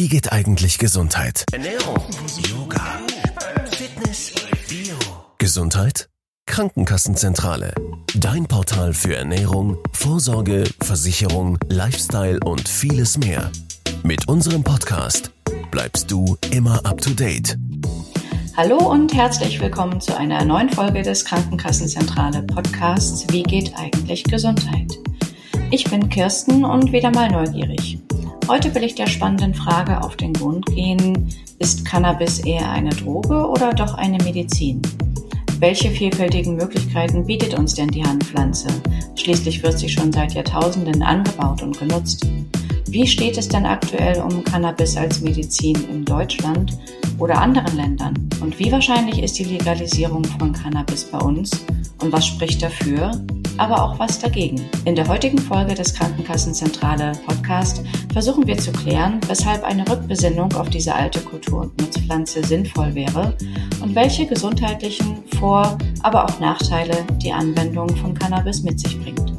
Wie geht eigentlich Gesundheit? Ernährung, Yoga, Fitness, Bio. Gesundheit? Krankenkassenzentrale. Dein Portal für Ernährung, Vorsorge, Versicherung, Lifestyle und vieles mehr. Mit unserem Podcast bleibst du immer up to date. Hallo und herzlich willkommen zu einer neuen Folge des Krankenkassenzentrale Podcasts Wie geht eigentlich Gesundheit? Ich bin Kirsten und wieder mal neugierig. Heute will ich der spannenden Frage auf den Grund gehen, ist Cannabis eher eine Droge oder doch eine Medizin? Welche vielfältigen Möglichkeiten bietet uns denn die Handpflanze? Schließlich wird sie schon seit Jahrtausenden angebaut und genutzt. Wie steht es denn aktuell um Cannabis als Medizin in Deutschland oder anderen Ländern? Und wie wahrscheinlich ist die Legalisierung von Cannabis bei uns? Und was spricht dafür, aber auch was dagegen? In der heutigen Folge des Krankenkassenzentrale Podcast versuchen wir zu klären, weshalb eine Rückbesinnung auf diese alte Kultur- und Nutzpflanze sinnvoll wäre und welche gesundheitlichen Vor-, aber auch Nachteile die Anwendung von Cannabis mit sich bringt.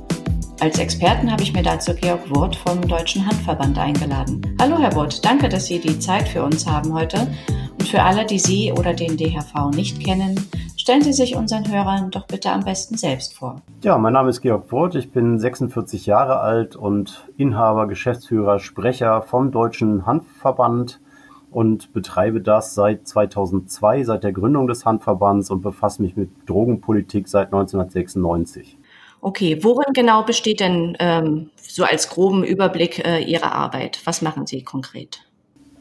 Als Experten habe ich mir dazu Georg Wurth vom Deutschen Handverband eingeladen. Hallo Herr Wurth, danke, dass Sie die Zeit für uns haben heute. Und für alle, die Sie oder den DHV nicht kennen, stellen Sie sich unseren Hörern doch bitte am besten selbst vor. Ja, mein Name ist Georg Wurth, ich bin 46 Jahre alt und Inhaber, Geschäftsführer, Sprecher vom Deutschen Handverband und betreibe das seit 2002, seit der Gründung des Handverbands und befasse mich mit Drogenpolitik seit 1996. Okay, worin genau besteht denn ähm, so als groben Überblick äh, Ihre Arbeit? Was machen Sie konkret?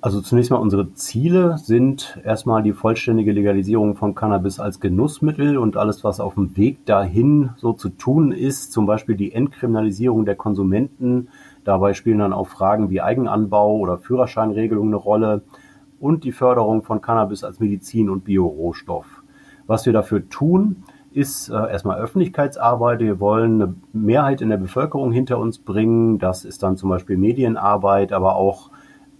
Also zunächst mal unsere Ziele sind erstmal die vollständige Legalisierung von Cannabis als Genussmittel und alles, was auf dem Weg dahin so zu tun ist, zum Beispiel die Entkriminalisierung der Konsumenten. Dabei spielen dann auch Fragen wie Eigenanbau oder Führerscheinregelung eine Rolle und die Förderung von Cannabis als Medizin und Biorohstoff. Was wir dafür tun, ist äh, erstmal Öffentlichkeitsarbeit. Wir wollen eine Mehrheit in der Bevölkerung hinter uns bringen. Das ist dann zum Beispiel Medienarbeit, aber auch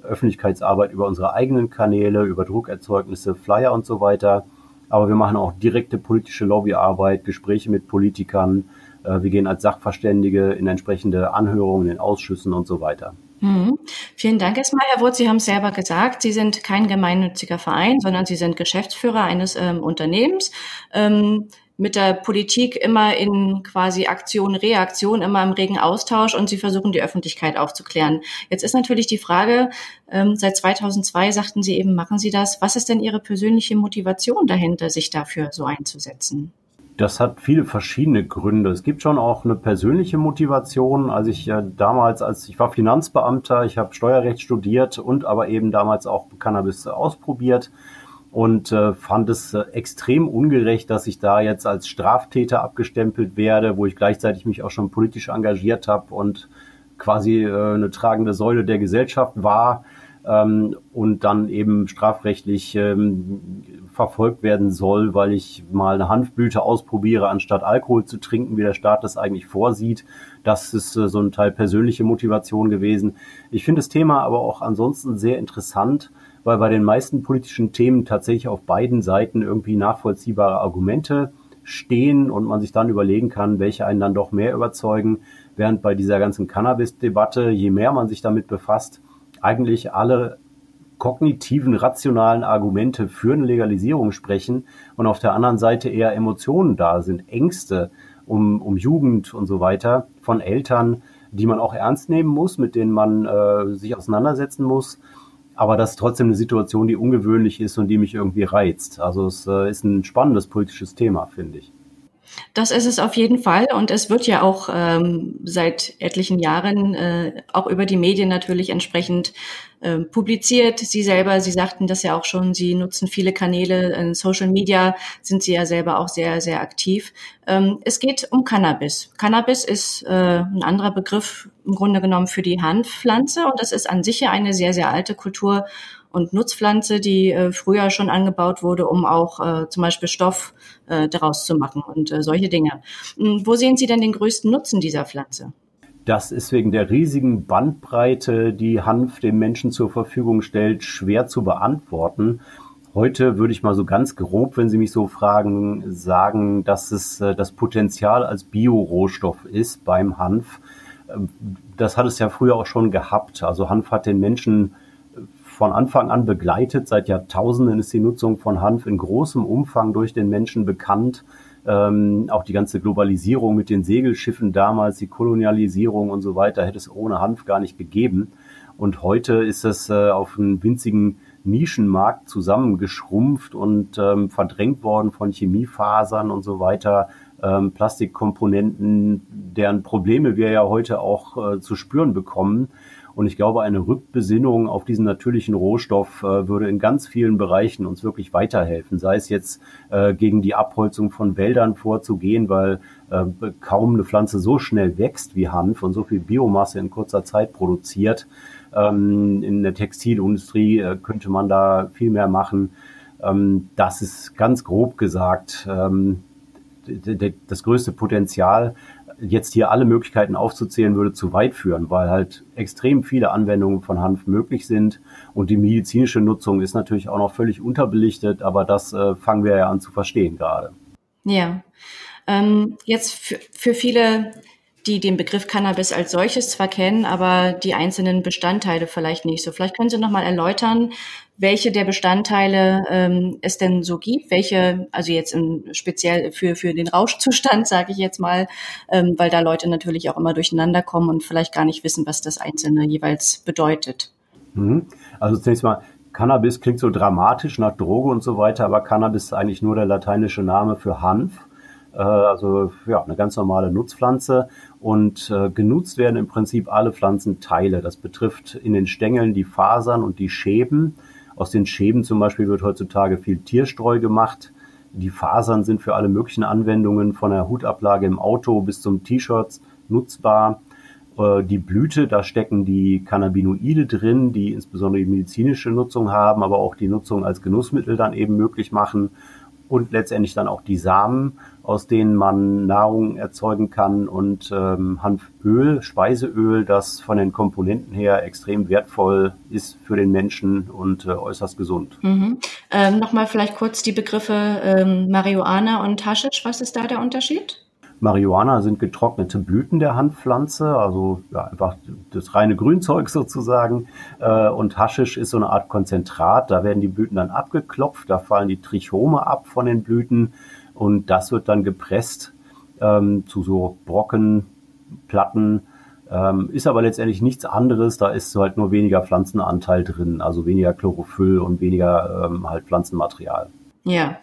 Öffentlichkeitsarbeit über unsere eigenen Kanäle, über Druckerzeugnisse, Flyer und so weiter. Aber wir machen auch direkte politische Lobbyarbeit, Gespräche mit Politikern. Äh, wir gehen als Sachverständige in entsprechende Anhörungen in Ausschüssen und so weiter. Mhm. Vielen Dank erstmal, Herr Wurz. Sie haben es selber gesagt, Sie sind kein gemeinnütziger Verein, sondern Sie sind Geschäftsführer eines ähm, Unternehmens. Ähm, mit der Politik immer in quasi Aktion, Reaktion, immer im regen Austausch und sie versuchen die Öffentlichkeit aufzuklären. Jetzt ist natürlich die Frage, ähm, seit 2002 sagten Sie eben, machen Sie das. Was ist denn Ihre persönliche Motivation dahinter, sich dafür so einzusetzen? Das hat viele verschiedene Gründe. Es gibt schon auch eine persönliche Motivation. Als ich äh, damals, als ich war Finanzbeamter, ich habe Steuerrecht studiert und aber eben damals auch Cannabis ausprobiert und äh, fand es äh, extrem ungerecht, dass ich da jetzt als Straftäter abgestempelt werde, wo ich gleichzeitig mich auch schon politisch engagiert habe und quasi äh, eine tragende Säule der Gesellschaft war ähm, und dann eben strafrechtlich ähm, verfolgt werden soll, weil ich mal eine Hanfblüte ausprobiere, anstatt Alkohol zu trinken, wie der Staat das eigentlich vorsieht. Das ist äh, so ein Teil persönliche Motivation gewesen. Ich finde das Thema aber auch ansonsten sehr interessant weil bei den meisten politischen Themen tatsächlich auf beiden Seiten irgendwie nachvollziehbare Argumente stehen und man sich dann überlegen kann, welche einen dann doch mehr überzeugen, während bei dieser ganzen Cannabis-Debatte, je mehr man sich damit befasst, eigentlich alle kognitiven, rationalen Argumente für eine Legalisierung sprechen und auf der anderen Seite eher Emotionen da sind, Ängste um, um Jugend und so weiter von Eltern, die man auch ernst nehmen muss, mit denen man äh, sich auseinandersetzen muss aber das ist trotzdem eine Situation, die ungewöhnlich ist und die mich irgendwie reizt. Also es äh, ist ein spannendes politisches Thema, finde ich. Das ist es auf jeden Fall und es wird ja auch ähm, seit etlichen Jahren äh, auch über die Medien natürlich entsprechend äh, publiziert. Sie selber, Sie sagten das ja auch schon, Sie nutzen viele Kanäle in Social Media, sind Sie ja selber auch sehr, sehr aktiv. Ähm, es geht um Cannabis. Cannabis ist äh, ein anderer Begriff im Grunde genommen für die Hanfpflanze und das ist an sich ja eine sehr, sehr alte Kultur und Nutzpflanze, die äh, früher schon angebaut wurde, um auch äh, zum Beispiel Stoff äh, daraus zu machen und äh, solche Dinge. Hm, wo sehen Sie denn den größten Nutzen dieser Pflanze? Das ist wegen der riesigen Bandbreite, die Hanf dem Menschen zur Verfügung stellt, schwer zu beantworten. Heute würde ich mal so ganz grob, wenn Sie mich so fragen, sagen, dass es äh, das Potenzial als Biorohstoff ist beim Hanf. Ähm, das hat es ja früher auch schon gehabt. Also Hanf hat den Menschen von Anfang an begleitet. Seit Jahrtausenden ist die Nutzung von Hanf in großem Umfang durch den Menschen bekannt. Ähm, auch die ganze Globalisierung mit den Segelschiffen damals, die Kolonialisierung und so weiter, hätte es ohne Hanf gar nicht gegeben. Und heute ist es äh, auf einen winzigen Nischenmarkt zusammengeschrumpft und ähm, verdrängt worden von Chemiefasern und so weiter, ähm, Plastikkomponenten, deren Probleme wir ja heute auch äh, zu spüren bekommen. Und ich glaube, eine Rückbesinnung auf diesen natürlichen Rohstoff äh, würde in ganz vielen Bereichen uns wirklich weiterhelfen. Sei es jetzt äh, gegen die Abholzung von Wäldern vorzugehen, weil äh, kaum eine Pflanze so schnell wächst wie Hanf und so viel Biomasse in kurzer Zeit produziert. Ähm, in der Textilindustrie äh, könnte man da viel mehr machen. Ähm, das ist ganz grob gesagt ähm, das größte Potenzial jetzt hier alle Möglichkeiten aufzuzählen, würde zu weit führen, weil halt extrem viele Anwendungen von Hanf möglich sind. Und die medizinische Nutzung ist natürlich auch noch völlig unterbelichtet, aber das äh, fangen wir ja an zu verstehen gerade. Ja. Ähm, jetzt für, für viele die den Begriff Cannabis als solches zwar kennen, aber die einzelnen Bestandteile vielleicht nicht so. Vielleicht können Sie noch mal erläutern, welche der Bestandteile ähm, es denn so gibt, welche, also jetzt im, speziell für, für den Rauschzustand, sage ich jetzt mal, ähm, weil da Leute natürlich auch immer durcheinander kommen und vielleicht gar nicht wissen, was das Einzelne jeweils bedeutet. Mhm. Also zunächst mal, Cannabis klingt so dramatisch nach Droge und so weiter, aber Cannabis ist eigentlich nur der lateinische Name für Hanf. Äh, also ja, eine ganz normale Nutzpflanze und äh, genutzt werden im Prinzip alle Pflanzenteile. Das betrifft in den Stängeln die Fasern und die Schäben aus den Schäben zum Beispiel wird heutzutage viel Tierstreu gemacht. Die Fasern sind für alle möglichen Anwendungen von der Hutablage im Auto bis zum T-Shirt nutzbar. Äh, die Blüte, da stecken die Cannabinoide drin, die insbesondere die medizinische Nutzung haben, aber auch die Nutzung als Genussmittel dann eben möglich machen und letztendlich dann auch die Samen, aus denen man Nahrung erzeugen kann und ähm, Hanföl, Speiseöl, das von den Komponenten her extrem wertvoll ist für den Menschen und äh, äußerst gesund. Mhm. Ähm, Nochmal vielleicht kurz die Begriffe ähm, Marihuana und Haschisch. Was ist da der Unterschied? Marihuana sind getrocknete Blüten der Hanfpflanze, also ja, einfach das reine Grünzeug sozusagen. Äh, und Haschisch ist so eine Art Konzentrat. Da werden die Blüten dann abgeklopft, da fallen die Trichome ab von den Blüten und das wird dann gepresst ähm, zu so Brocken, Platten. Ähm, ist aber letztendlich nichts anderes. Da ist halt nur weniger Pflanzenanteil drin, also weniger Chlorophyll und weniger ähm, halt Pflanzenmaterial. Ja,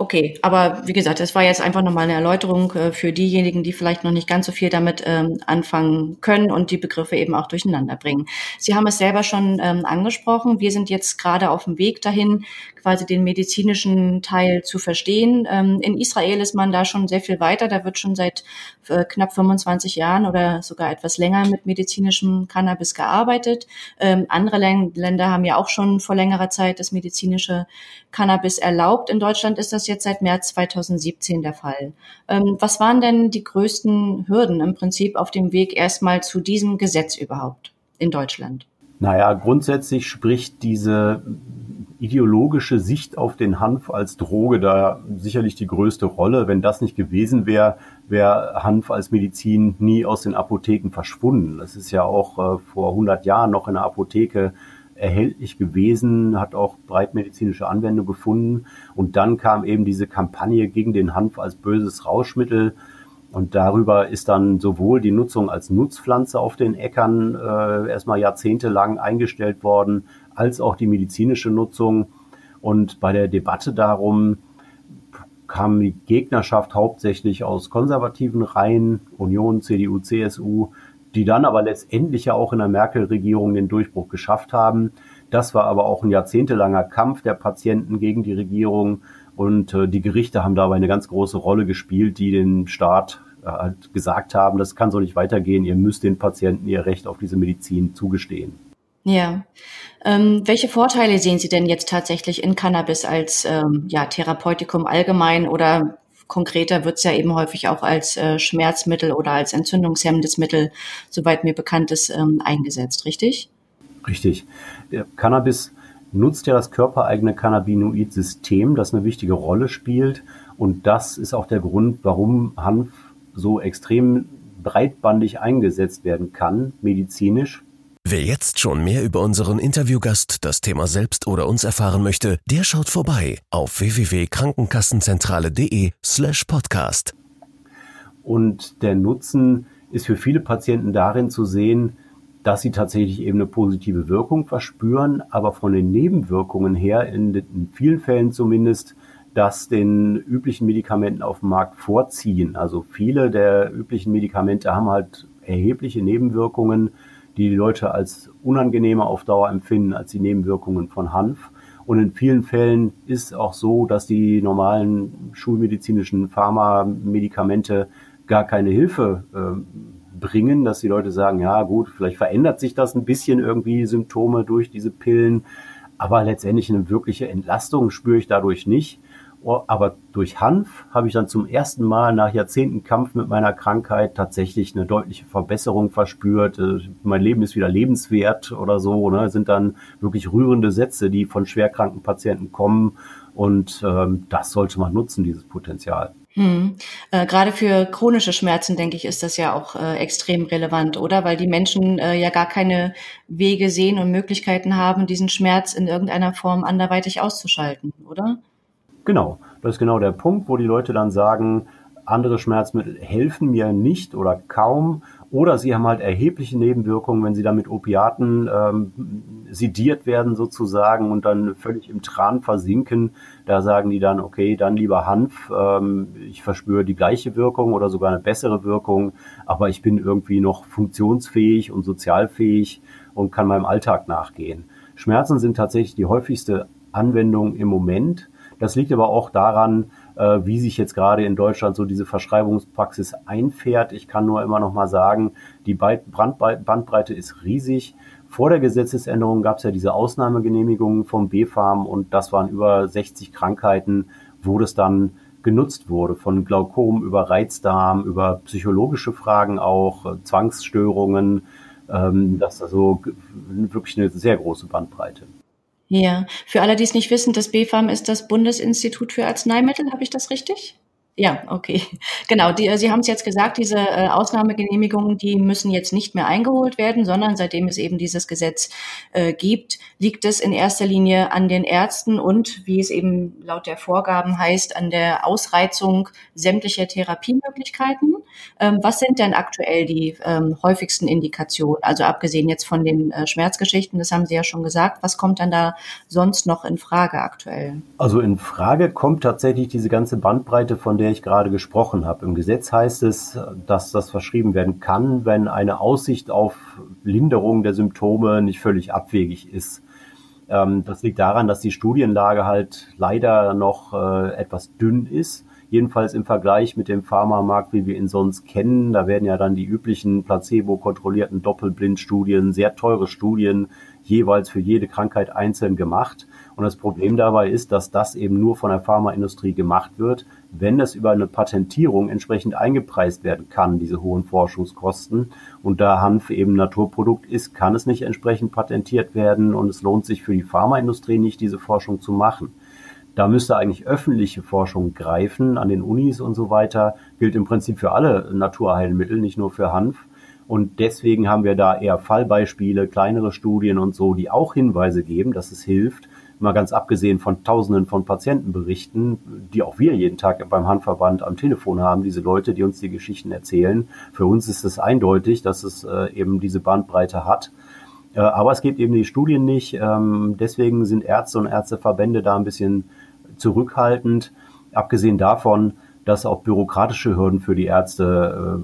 Okay, aber wie gesagt, das war jetzt einfach nochmal eine Erläuterung äh, für diejenigen, die vielleicht noch nicht ganz so viel damit ähm, anfangen können und die Begriffe eben auch durcheinander bringen. Sie haben es selber schon ähm, angesprochen. Wir sind jetzt gerade auf dem Weg dahin, quasi den medizinischen Teil zu verstehen. Ähm, in Israel ist man da schon sehr viel weiter. Da wird schon seit äh, knapp 25 Jahren oder sogar etwas länger mit medizinischem Cannabis gearbeitet. Ähm, andere Länder haben ja auch schon vor längerer Zeit das medizinische Cannabis erlaubt. In Deutschland ist das jetzt seit März 2017 der Fall. Ähm, was waren denn die größten Hürden im Prinzip auf dem Weg erstmal zu diesem Gesetz überhaupt in Deutschland? Naja, grundsätzlich spricht diese ideologische Sicht auf den Hanf als Droge da sicherlich die größte Rolle. Wenn das nicht gewesen wäre, wäre Hanf als Medizin nie aus den Apotheken verschwunden. Das ist ja auch äh, vor 100 Jahren noch in der Apotheke erhältlich gewesen, hat auch breitmedizinische Anwendung gefunden. Und dann kam eben diese Kampagne gegen den Hanf als böses Rauschmittel. Und darüber ist dann sowohl die Nutzung als Nutzpflanze auf den Äckern äh, erstmal jahrzehntelang eingestellt worden, als auch die medizinische Nutzung. Und bei der Debatte darum kam die Gegnerschaft hauptsächlich aus konservativen Reihen, Union, CDU, CSU, die dann aber letztendlich ja auch in der Merkel-Regierung den Durchbruch geschafft haben. Das war aber auch ein jahrzehntelanger Kampf der Patienten gegen die Regierung und äh, die Gerichte haben dabei eine ganz große Rolle gespielt, die den Staat äh, halt gesagt haben, das kann so nicht weitergehen, ihr müsst den Patienten ihr Recht auf diese Medizin zugestehen. Ja. Ähm, welche Vorteile sehen Sie denn jetzt tatsächlich in Cannabis als ähm, ja, Therapeutikum allgemein oder konkreter wird es ja eben häufig auch als äh, Schmerzmittel oder als entzündungshemmendes Mittel, soweit mir bekannt ist, ähm, eingesetzt, richtig? Richtig. Der Cannabis nutzt ja das körpereigene Cannabinoid-System, das eine wichtige Rolle spielt. Und das ist auch der Grund, warum Hanf so extrem breitbandig eingesetzt werden kann, medizinisch. Wer jetzt schon mehr über unseren Interviewgast, das Thema selbst oder uns erfahren möchte, der schaut vorbei auf www.krankenkassenzentrale.de slash podcast. Und der Nutzen ist für viele Patienten darin zu sehen, dass sie tatsächlich eben eine positive Wirkung verspüren, aber von den Nebenwirkungen her, in, vielen Fällen zumindest, das den üblichen Medikamenten auf dem Markt vorziehen. Also viele der üblichen Medikamente haben halt erhebliche Nebenwirkungen, die die Leute als unangenehmer auf Dauer empfinden als die Nebenwirkungen von Hanf. Und in vielen Fällen ist auch so, dass die normalen schulmedizinischen Pharmamedikamente gar keine Hilfe äh, bringen, dass die Leute sagen, ja gut, vielleicht verändert sich das ein bisschen irgendwie, Symptome durch diese Pillen, aber letztendlich eine wirkliche Entlastung spüre ich dadurch nicht. Oh, aber durch Hanf habe ich dann zum ersten Mal nach Jahrzehnten Kampf mit meiner Krankheit tatsächlich eine deutliche Verbesserung verspürt. Äh, mein Leben ist wieder lebenswert oder so. Ne? Das sind dann wirklich rührende Sätze, die von schwerkranken Patienten kommen. Und ähm, das sollte man nutzen, dieses Potenzial. Hm. Äh, Gerade für chronische Schmerzen, denke ich, ist das ja auch äh, extrem relevant, oder? Weil die Menschen äh, ja gar keine Wege sehen und Möglichkeiten haben, diesen Schmerz in irgendeiner Form anderweitig auszuschalten, oder? Genau, das ist genau der Punkt, wo die Leute dann sagen, andere Schmerzmittel helfen mir nicht oder kaum oder sie haben halt erhebliche Nebenwirkungen, wenn sie dann mit Opiaten ähm, sediert werden sozusagen und dann völlig im Tran versinken. Da sagen die dann, okay, dann lieber Hanf, ähm, ich verspüre die gleiche Wirkung oder sogar eine bessere Wirkung, aber ich bin irgendwie noch funktionsfähig und sozialfähig und kann meinem Alltag nachgehen. Schmerzen sind tatsächlich die häufigste Anwendung im Moment. Das liegt aber auch daran, äh, wie sich jetzt gerade in Deutschland so diese Verschreibungspraxis einfährt. Ich kann nur immer noch mal sagen, die Bandbreite ist riesig. Vor der Gesetzesänderung gab es ja diese Ausnahmegenehmigungen vom BfArM und das waren über 60 Krankheiten, wo das dann genutzt wurde, von Glaukom über Reizdarm, über psychologische Fragen auch, äh, Zwangsstörungen. Ähm, das ist also wirklich eine sehr große Bandbreite. Ja, für alle, die es nicht wissen, das BfArM ist das Bundesinstitut für Arzneimittel. Habe ich das richtig? Ja, okay. Genau, die, Sie haben es jetzt gesagt, diese äh, Ausnahmegenehmigungen, die müssen jetzt nicht mehr eingeholt werden, sondern seitdem es eben dieses Gesetz äh, gibt, liegt es in erster Linie an den Ärzten und, wie es eben laut der Vorgaben heißt, an der Ausreizung sämtlicher Therapiemöglichkeiten. Ähm, was sind denn aktuell die ähm, häufigsten Indikationen? Also abgesehen jetzt von den äh, Schmerzgeschichten, das haben Sie ja schon gesagt. Was kommt dann da sonst noch in Frage aktuell? Also in Frage kommt tatsächlich diese ganze Bandbreite von der der ich gerade gesprochen habe. Im Gesetz heißt es, dass das verschrieben werden kann, wenn eine Aussicht auf Linderung der Symptome nicht völlig abwegig ist. Ähm, das liegt daran, dass die Studienlage halt leider noch äh, etwas dünn ist. Jedenfalls im Vergleich mit dem Pharmamarkt, wie wir ihn sonst kennen. Da werden ja dann die üblichen placebo-kontrollierten Doppelblindstudien, sehr teure Studien jeweils für jede Krankheit einzeln gemacht. Und das Problem dabei ist, dass das eben nur von der Pharmaindustrie gemacht wird, wenn es über eine Patentierung entsprechend eingepreist werden kann, diese hohen Forschungskosten. Und da Hanf eben Naturprodukt ist, kann es nicht entsprechend patentiert werden und es lohnt sich für die Pharmaindustrie nicht, diese Forschung zu machen. Da müsste eigentlich öffentliche Forschung greifen an den Unis und so weiter. Gilt im Prinzip für alle Naturheilmittel, nicht nur für Hanf. Und deswegen haben wir da eher Fallbeispiele, kleinere Studien und so, die auch Hinweise geben, dass es hilft mal ganz abgesehen von Tausenden von Patientenberichten, die auch wir jeden Tag beim Handverband am Telefon haben, diese Leute, die uns die Geschichten erzählen. Für uns ist es eindeutig, dass es äh, eben diese Bandbreite hat. Äh, aber es gibt eben die Studien nicht. Ähm, deswegen sind Ärzte und Ärzteverbände da ein bisschen zurückhaltend. Abgesehen davon, dass auch bürokratische Hürden für die Ärzte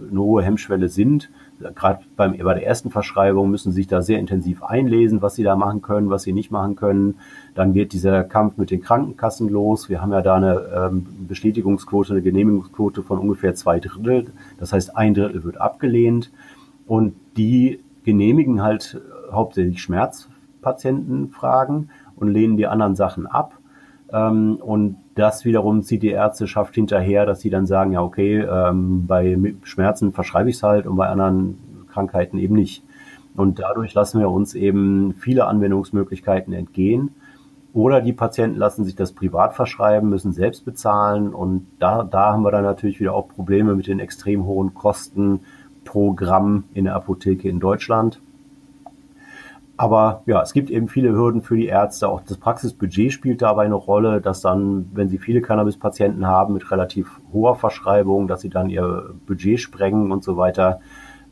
äh, eine hohe Hemmschwelle sind gerade beim, bei der ersten Verschreibung müssen sie sich da sehr intensiv einlesen, was sie da machen können, was sie nicht machen können. Dann geht dieser Kampf mit den Krankenkassen los. Wir haben ja da eine ähm, Bestätigungsquote, eine Genehmigungsquote von ungefähr zwei Drittel. Das heißt, ein Drittel wird abgelehnt. Und die genehmigen halt hauptsächlich Schmerzpatientenfragen und lehnen die anderen Sachen ab. Ähm, und das wiederum zieht die Ärzteschaft hinterher, dass sie dann sagen, ja, okay, ähm, bei Schmerzen verschreibe ich es halt und bei anderen Krankheiten eben nicht. Und dadurch lassen wir uns eben viele Anwendungsmöglichkeiten entgehen. Oder die Patienten lassen sich das privat verschreiben, müssen selbst bezahlen. Und da, da haben wir dann natürlich wieder auch Probleme mit den extrem hohen Kosten pro Gramm in der Apotheke in Deutschland. Aber ja, es gibt eben viele Hürden für die Ärzte. Auch das Praxisbudget spielt dabei eine Rolle, dass dann, wenn sie viele Cannabis-Patienten haben mit relativ hoher Verschreibung, dass sie dann ihr Budget sprengen und so weiter.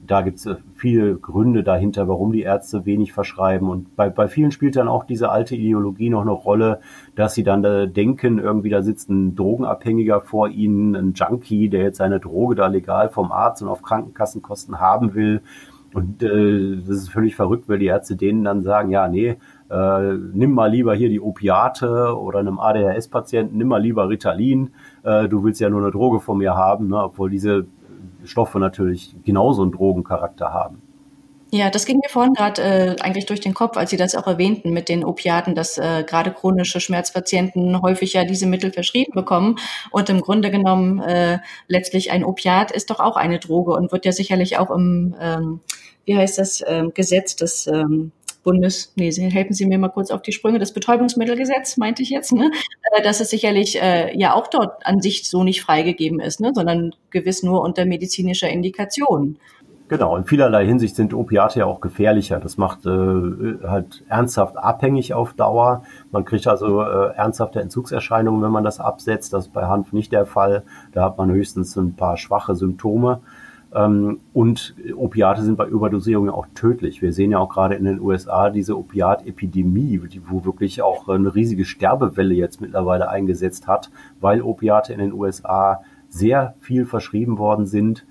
Da gibt es äh, viele Gründe dahinter, warum die Ärzte wenig verschreiben. Und bei, bei vielen spielt dann auch diese alte Ideologie noch eine Rolle, dass sie dann äh, denken, irgendwie da sitzt ein Drogenabhängiger vor ihnen, ein Junkie, der jetzt seine Droge da legal vom Arzt und auf Krankenkassenkosten haben will und äh, das ist völlig verrückt, weil die Ärzte denen dann sagen, ja, nee, äh, nimm mal lieber hier die Opiate oder einem ADHS-Patienten, nimm mal lieber Ritalin, äh, du willst ja nur eine Droge von mir haben, ne, obwohl diese Stoffe natürlich genauso einen Drogencharakter haben. Ja, das ging mir vorhin gerade äh, eigentlich durch den Kopf, als Sie das auch erwähnten mit den Opiaten, dass äh, gerade chronische Schmerzpatienten häufig ja diese Mittel verschrieben bekommen. Und im Grunde genommen äh, letztlich ein Opiat ist doch auch eine Droge und wird ja sicherlich auch im, ähm, wie heißt das, ähm, Gesetz des ähm, Bundes, nee, helfen Sie mir mal kurz auf die Sprünge, das Betäubungsmittelgesetz, meinte ich jetzt, ne? Äh, dass es sicherlich äh, ja auch dort an sich so nicht freigegeben ist, ne? sondern gewiss nur unter medizinischer Indikation. Genau, in vielerlei Hinsicht sind Opiate ja auch gefährlicher. Das macht äh, halt ernsthaft abhängig auf Dauer. Man kriegt also äh, ernsthafte Entzugserscheinungen, wenn man das absetzt. Das ist bei Hanf nicht der Fall. Da hat man höchstens ein paar schwache Symptome. Ähm, und Opiate sind bei Überdosierungen auch tödlich. Wir sehen ja auch gerade in den USA diese Opiatepidemie, wo wirklich auch eine riesige Sterbewelle jetzt mittlerweile eingesetzt hat, weil Opiate in den USA sehr viel verschrieben worden sind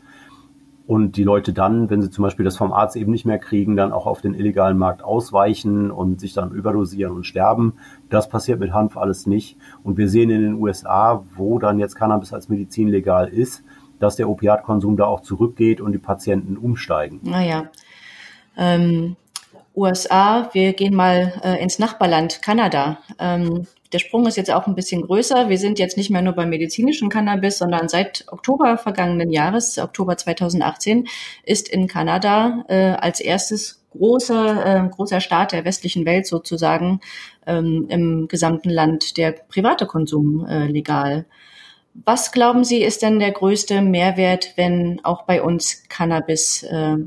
und die Leute dann, wenn sie zum Beispiel das vom Arzt eben nicht mehr kriegen, dann auch auf den illegalen Markt ausweichen und sich dann überdosieren und sterben. Das passiert mit Hanf alles nicht. Und wir sehen in den USA, wo dann jetzt Cannabis als Medizin legal ist, dass der Opiatkonsum da auch zurückgeht und die Patienten umsteigen. Naja. Ähm, USA, wir gehen mal äh, ins Nachbarland Kanada. Ähm, der Sprung ist jetzt auch ein bisschen größer. Wir sind jetzt nicht mehr nur beim medizinischen Cannabis, sondern seit Oktober vergangenen Jahres, Oktober 2018, ist in Kanada äh, als erstes großer, äh, großer Staat der westlichen Welt sozusagen ähm, im gesamten Land der private Konsum äh, legal. Was glauben Sie, ist denn der größte Mehrwert, wenn auch bei uns Cannabis äh,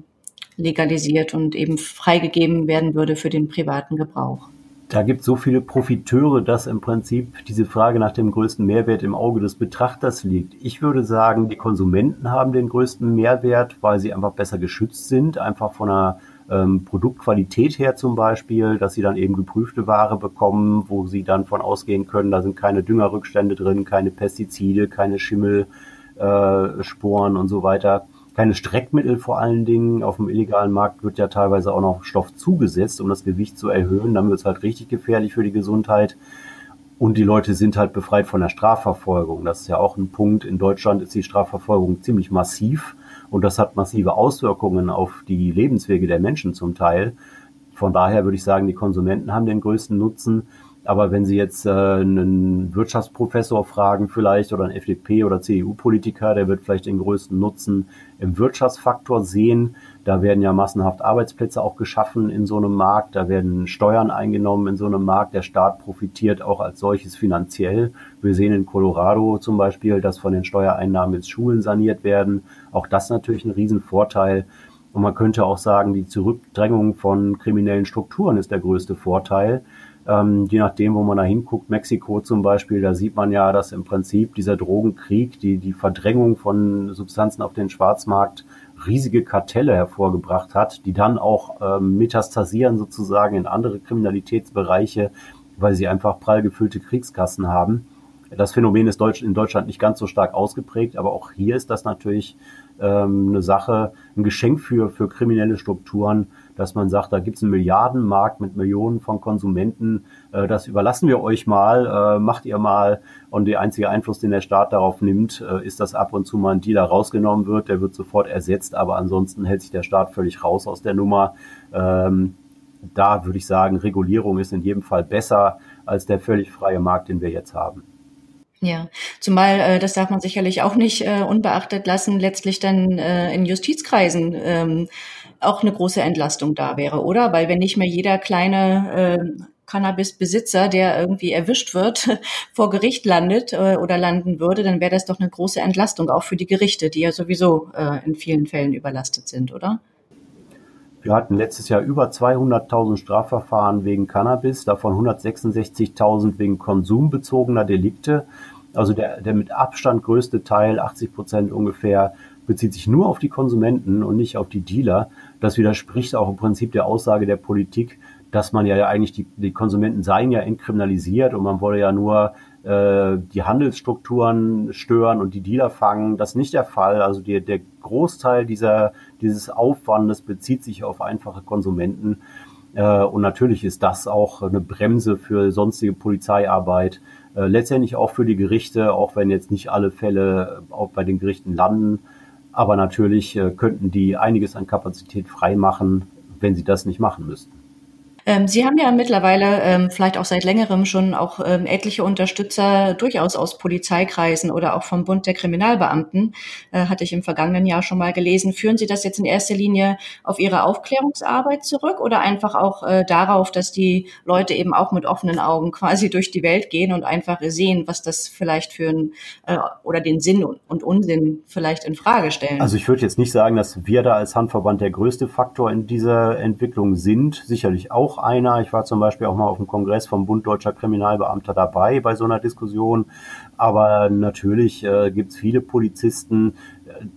legalisiert und eben freigegeben werden würde für den privaten Gebrauch? Da gibt es so viele Profiteure, dass im Prinzip diese Frage nach dem größten Mehrwert im Auge des Betrachters liegt. Ich würde sagen, die Konsumenten haben den größten Mehrwert, weil sie einfach besser geschützt sind, einfach von einer ähm, Produktqualität her zum Beispiel, dass sie dann eben geprüfte Ware bekommen, wo sie dann von ausgehen können, da sind keine Düngerrückstände drin, keine Pestizide, keine Schimmelsporen äh, und so weiter keine Streckmittel vor allen Dingen. Auf dem illegalen Markt wird ja teilweise auch noch Stoff zugesetzt, um das Gewicht zu erhöhen. Dann wird es halt richtig gefährlich für die Gesundheit. Und die Leute sind halt befreit von der Strafverfolgung. Das ist ja auch ein Punkt. In Deutschland ist die Strafverfolgung ziemlich massiv und das hat massive Auswirkungen auf die Lebenswege der Menschen zum Teil. Von daher würde ich sagen, die Konsumenten haben den größten Nutzen. Aber wenn Sie jetzt äh, einen Wirtschaftsprofessor fragen vielleicht oder einen FDP- oder CDU-Politiker, der wird vielleicht den größten Nutzen im Wirtschaftsfaktor sehen. Da werden ja massenhaft Arbeitsplätze auch geschaffen in so einem Markt. Da werden Steuern eingenommen in so einem Markt. Der Staat profitiert auch als solches finanziell. Wir sehen in Colorado zum Beispiel, dass von den Steuereinnahmen jetzt Schulen saniert werden. Auch das natürlich ein Riesenvorteil. Und man könnte auch sagen, die Zurückdrängung von kriminellen Strukturen ist der größte Vorteil ähm, je nachdem, wo man da hinguckt, Mexiko zum Beispiel, da sieht man ja, dass im Prinzip dieser Drogenkrieg, die, die Verdrängung von Substanzen auf den Schwarzmarkt riesige Kartelle hervorgebracht hat, die dann auch ähm, metastasieren sozusagen in andere Kriminalitätsbereiche, weil sie einfach prall gefüllte Kriegskassen haben. Das Phänomen ist in Deutschland nicht ganz so stark ausgeprägt, aber auch hier ist das natürlich ähm, eine Sache, ein Geschenk für, für kriminelle Strukturen, dass man sagt, da gibt es einen Milliardenmarkt mit Millionen von Konsumenten, äh, das überlassen wir euch mal, äh, macht ihr mal. Und der einzige Einfluss, den der Staat darauf nimmt, äh, ist, dass ab und zu mal ein Dealer rausgenommen wird, der wird sofort ersetzt, aber ansonsten hält sich der Staat völlig raus aus der Nummer. Ähm, da würde ich sagen, Regulierung ist in jedem Fall besser als der völlig freie Markt, den wir jetzt haben. Ja, zumal äh, das darf man sicherlich auch nicht äh, unbeachtet lassen, letztlich dann äh, in Justizkreisen ähm, auch eine große Entlastung da wäre, oder? Weil wenn nicht mehr jeder kleine äh, Cannabis-Besitzer, der irgendwie erwischt wird, vor Gericht landet äh, oder landen würde, dann wäre das doch eine große Entlastung, auch für die Gerichte, die ja sowieso äh, in vielen Fällen überlastet sind, oder? Wir hatten letztes Jahr über 200.000 Strafverfahren wegen Cannabis, davon 166.000 wegen konsumbezogener Delikte. Also der, der mit Abstand größte Teil, 80 Prozent ungefähr, bezieht sich nur auf die Konsumenten und nicht auf die Dealer. Das widerspricht auch im Prinzip der Aussage der Politik, dass man ja eigentlich die, die Konsumenten seien ja entkriminalisiert und man wolle ja nur äh, die Handelsstrukturen stören und die Dealer fangen. Das ist nicht der Fall. Also die, der Großteil dieser, dieses Aufwandes bezieht sich auf einfache Konsumenten. Äh, und natürlich ist das auch eine Bremse für sonstige Polizeiarbeit. Äh, letztendlich auch für die Gerichte, auch wenn jetzt nicht alle Fälle auch bei den Gerichten landen. Aber natürlich äh, könnten die einiges an Kapazität freimachen, wenn sie das nicht machen müssten. Ähm, Sie haben ja mittlerweile ähm, vielleicht auch seit längerem schon auch ähm, etliche Unterstützer durchaus aus Polizeikreisen oder auch vom Bund der Kriminalbeamten, äh, hatte ich im vergangenen Jahr schon mal gelesen. Führen Sie das jetzt in erster Linie auf Ihre Aufklärungsarbeit zurück oder einfach auch äh, darauf, dass die Leute eben auch mit offenen Augen quasi durch die Welt gehen und einfach sehen, was das vielleicht für ein äh, oder den Sinn und Unsinn vielleicht in Frage stellen? Also ich würde jetzt nicht sagen, dass wir da als Handverband der größte Faktor in dieser Entwicklung sind. Sicherlich auch auch einer. Ich war zum Beispiel auch mal auf dem Kongress vom Bund Deutscher Kriminalbeamter dabei bei so einer Diskussion. Aber natürlich äh, gibt es viele Polizisten,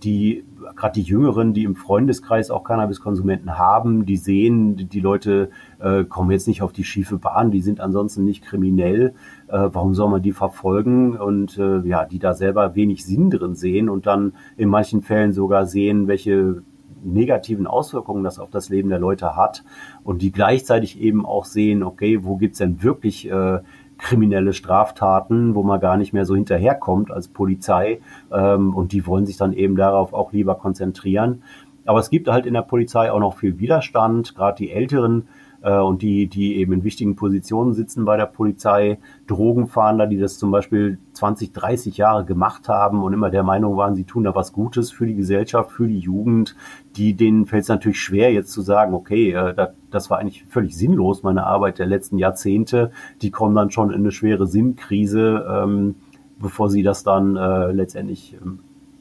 die gerade die Jüngeren, die im Freundeskreis auch Cannabiskonsumenten haben, die sehen, die, die Leute äh, kommen jetzt nicht auf die schiefe Bahn, die sind ansonsten nicht kriminell. Äh, warum soll man die verfolgen? Und äh, ja, die da selber wenig Sinn drin sehen und dann in manchen Fällen sogar sehen, welche negativen Auswirkungen das auf das Leben der Leute hat und die gleichzeitig eben auch sehen, okay, wo gibt's denn wirklich äh, kriminelle Straftaten, wo man gar nicht mehr so hinterherkommt als Polizei ähm, und die wollen sich dann eben darauf auch lieber konzentrieren. Aber es gibt halt in der Polizei auch noch viel Widerstand, gerade die Älteren äh, und die, die eben in wichtigen Positionen sitzen bei der Polizei, Drogenfahnder, die das zum Beispiel 20, 30 Jahre gemacht haben und immer der Meinung waren, sie tun da was Gutes für die Gesellschaft, für die Jugend, die denen fällt es natürlich schwer, jetzt zu sagen, okay, äh, das, das war eigentlich völlig sinnlos, meine Arbeit der letzten Jahrzehnte, die kommen dann schon in eine schwere Sinnkrise, ähm, bevor sie das dann äh, letztendlich ähm,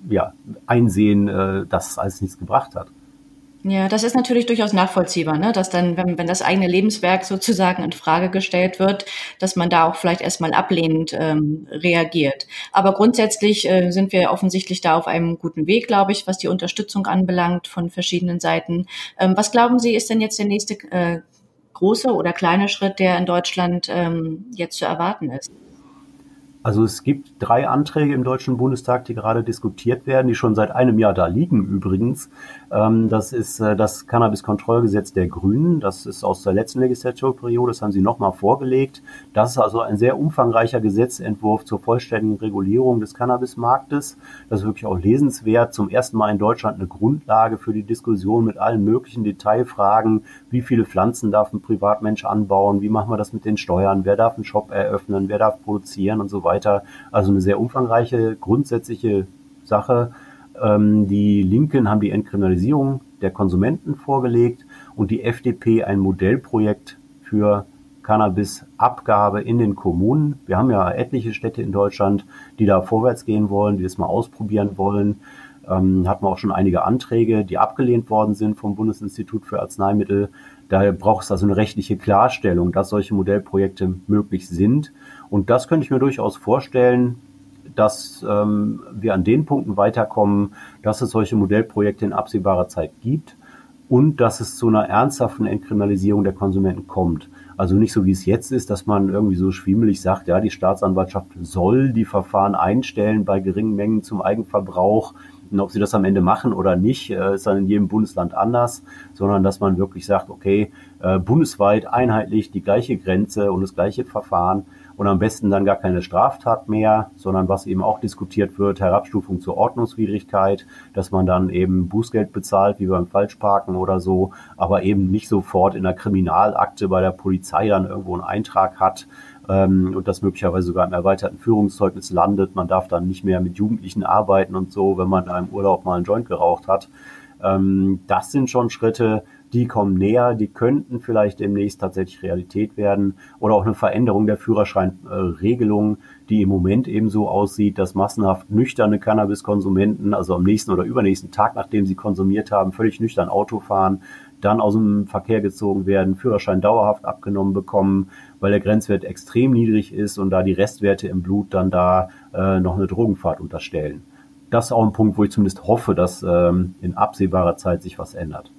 ja, einsehen, äh, dass es alles nichts gebracht hat. Ja, das ist natürlich durchaus nachvollziehbar, ne? dass dann, wenn, wenn das eigene Lebenswerk sozusagen in Frage gestellt wird, dass man da auch vielleicht erstmal ablehnend ähm, reagiert. Aber grundsätzlich äh, sind wir offensichtlich da auf einem guten Weg, glaube ich, was die Unterstützung anbelangt von verschiedenen Seiten. Ähm, was glauben Sie, ist denn jetzt der nächste äh, große oder kleine Schritt, der in Deutschland ähm, jetzt zu erwarten ist? Also es gibt drei Anträge im Deutschen Bundestag, die gerade diskutiert werden, die schon seit einem Jahr da liegen übrigens. Ähm, das ist äh, das Cannabis-Kontrollgesetz der Grünen. Das ist aus der letzten Legislaturperiode. Das haben sie nochmal vorgelegt. Das ist also ein sehr umfangreicher Gesetzentwurf zur vollständigen Regulierung des Cannabismarktes. Das ist wirklich auch lesenswert. Zum ersten Mal in Deutschland eine Grundlage für die Diskussion mit allen möglichen Detailfragen. Wie viele Pflanzen darf ein Privatmensch anbauen? Wie machen wir das mit den Steuern? Wer darf einen Shop eröffnen? Wer darf produzieren und so weiter? Weiter. Also eine sehr umfangreiche, grundsätzliche Sache. Ähm, die Linken haben die Entkriminalisierung der Konsumenten vorgelegt und die FDP ein Modellprojekt für Cannabis-Abgabe in den Kommunen. Wir haben ja etliche Städte in Deutschland, die da vorwärts gehen wollen, die das mal ausprobieren wollen. Ähm, hatten wir auch schon einige Anträge, die abgelehnt worden sind vom Bundesinstitut für Arzneimittel. Daher braucht es also eine rechtliche Klarstellung, dass solche Modellprojekte möglich sind. Und das könnte ich mir durchaus vorstellen, dass ähm, wir an den Punkten weiterkommen, dass es solche Modellprojekte in absehbarer Zeit gibt und dass es zu einer ernsthaften Entkriminalisierung der Konsumenten kommt. Also nicht so wie es jetzt ist, dass man irgendwie so schwiemelig sagt, ja, die Staatsanwaltschaft soll die Verfahren einstellen bei geringen Mengen zum Eigenverbrauch. Und ob sie das am Ende machen oder nicht, äh, ist dann in jedem Bundesland anders, sondern dass man wirklich sagt, okay, äh, bundesweit einheitlich die gleiche Grenze und das gleiche Verfahren und am besten dann gar keine Straftat mehr, sondern was eben auch diskutiert wird, Herabstufung zur Ordnungswidrigkeit, dass man dann eben Bußgeld bezahlt, wie beim Falschparken oder so, aber eben nicht sofort in der Kriminalakte bei der Polizei dann irgendwo einen Eintrag hat ähm, und das möglicherweise sogar im erweiterten Führungszeugnis landet. Man darf dann nicht mehr mit Jugendlichen arbeiten und so, wenn man da im Urlaub mal einen Joint geraucht hat. Ähm, das sind schon Schritte, die kommen näher, die könnten vielleicht demnächst tatsächlich Realität werden oder auch eine Veränderung der Führerscheinregelung, die im Moment eben so aussieht, dass massenhaft nüchterne Cannabiskonsumenten, also am nächsten oder übernächsten Tag, nachdem sie konsumiert haben, völlig nüchtern Auto fahren. dann aus dem Verkehr gezogen werden, Führerschein dauerhaft abgenommen bekommen, weil der Grenzwert extrem niedrig ist und da die Restwerte im Blut dann da äh, noch eine Drogenfahrt unterstellen. Das ist auch ein Punkt, wo ich zumindest hoffe, dass ähm, in absehbarer Zeit sich was ändert.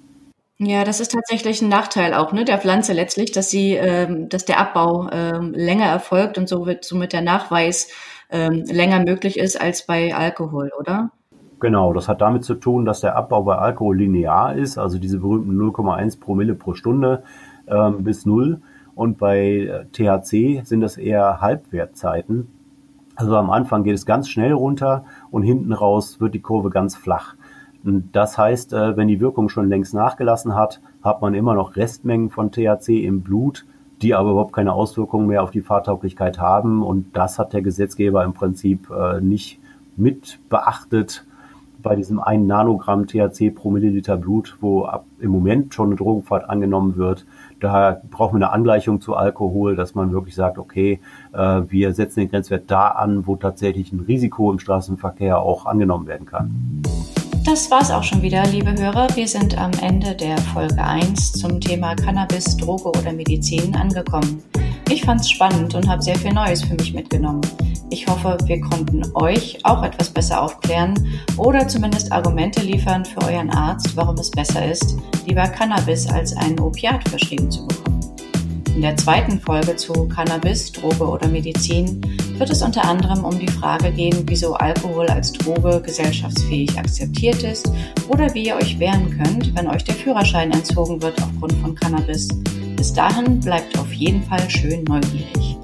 Ja, das ist tatsächlich ein Nachteil auch ne, der Pflanze letztlich, dass sie, ähm, dass der Abbau ähm, länger erfolgt und so wird somit der Nachweis ähm, länger möglich ist als bei Alkohol, oder? Genau, das hat damit zu tun, dass der Abbau bei Alkohol linear ist, also diese berühmten 0,1 Promille pro Stunde ähm, bis null. Und bei äh, THC sind das eher Halbwertzeiten. Also am Anfang geht es ganz schnell runter und hinten raus wird die Kurve ganz flach. Das heißt, äh, wenn die Wirkung schon längst nachgelassen hat, hat man immer noch Restmengen von THC im Blut, die aber überhaupt keine Auswirkungen mehr auf die Fahrtauglichkeit haben. Und das hat der Gesetzgeber im Prinzip äh, nicht mit beachtet bei diesem einen Nanogramm THC pro Milliliter Blut, wo im Moment schon eine Drogenfahrt angenommen wird. Daher brauchen wir eine Angleichung zu Alkohol, dass man wirklich sagt, okay, äh, wir setzen den Grenzwert da an, wo tatsächlich ein Risiko im Straßenverkehr auch angenommen werden kann. Das war's auch schon wieder, liebe Hörer. Wir sind am Ende der Folge 1 zum Thema Cannabis, Droge oder Medizin angekommen. Ich fand's spannend und habe sehr viel Neues für mich mitgenommen. Ich hoffe, wir konnten euch auch etwas besser aufklären oder zumindest Argumente liefern für euren Arzt, warum es besser ist, lieber Cannabis als ein Opiat verschrieben zu bekommen. In der zweiten Folge zu Cannabis, Droge oder Medizin wird es unter anderem um die Frage gehen, wieso Alkohol als Droge gesellschaftsfähig akzeptiert ist oder wie ihr euch wehren könnt, wenn euch der Führerschein entzogen wird aufgrund von Cannabis. Bis dahin bleibt auf jeden Fall schön neugierig.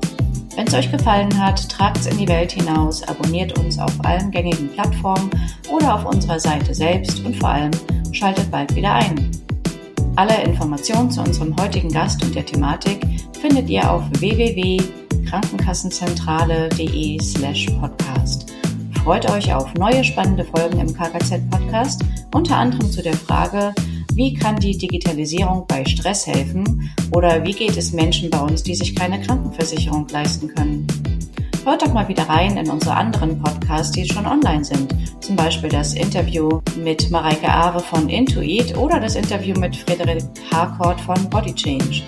Wenn es euch gefallen hat, tragt es in die Welt hinaus, abonniert uns auf allen gängigen Plattformen oder auf unserer Seite selbst und vor allem schaltet bald wieder ein. Alle Informationen zu unserem heutigen Gast und der Thematik findet ihr auf www.krankenkassenzentrale.de slash podcast. Freut euch auf neue spannende Folgen im KKZ-Podcast, unter anderem zu der Frage, wie kann die Digitalisierung bei Stress helfen oder wie geht es Menschen bei uns, die sich keine Krankenversicherung leisten können? Hört doch mal wieder rein in unsere anderen Podcasts, die schon online sind. Zum Beispiel das Interview mit Mareike Aare von Intuit oder das Interview mit Frederik Harcourt von Body Change.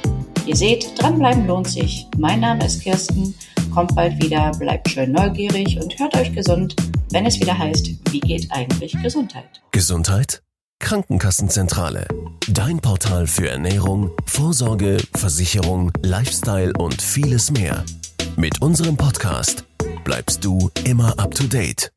Ihr seht, dranbleiben lohnt sich. Mein Name ist Kirsten. Kommt bald wieder, bleibt schön neugierig und hört euch gesund, wenn es wieder heißt, wie geht eigentlich Gesundheit? Gesundheit? Krankenkassenzentrale. Dein Portal für Ernährung, Vorsorge, Versicherung, Lifestyle und vieles mehr. Mit unserem Podcast bleibst du immer up to date.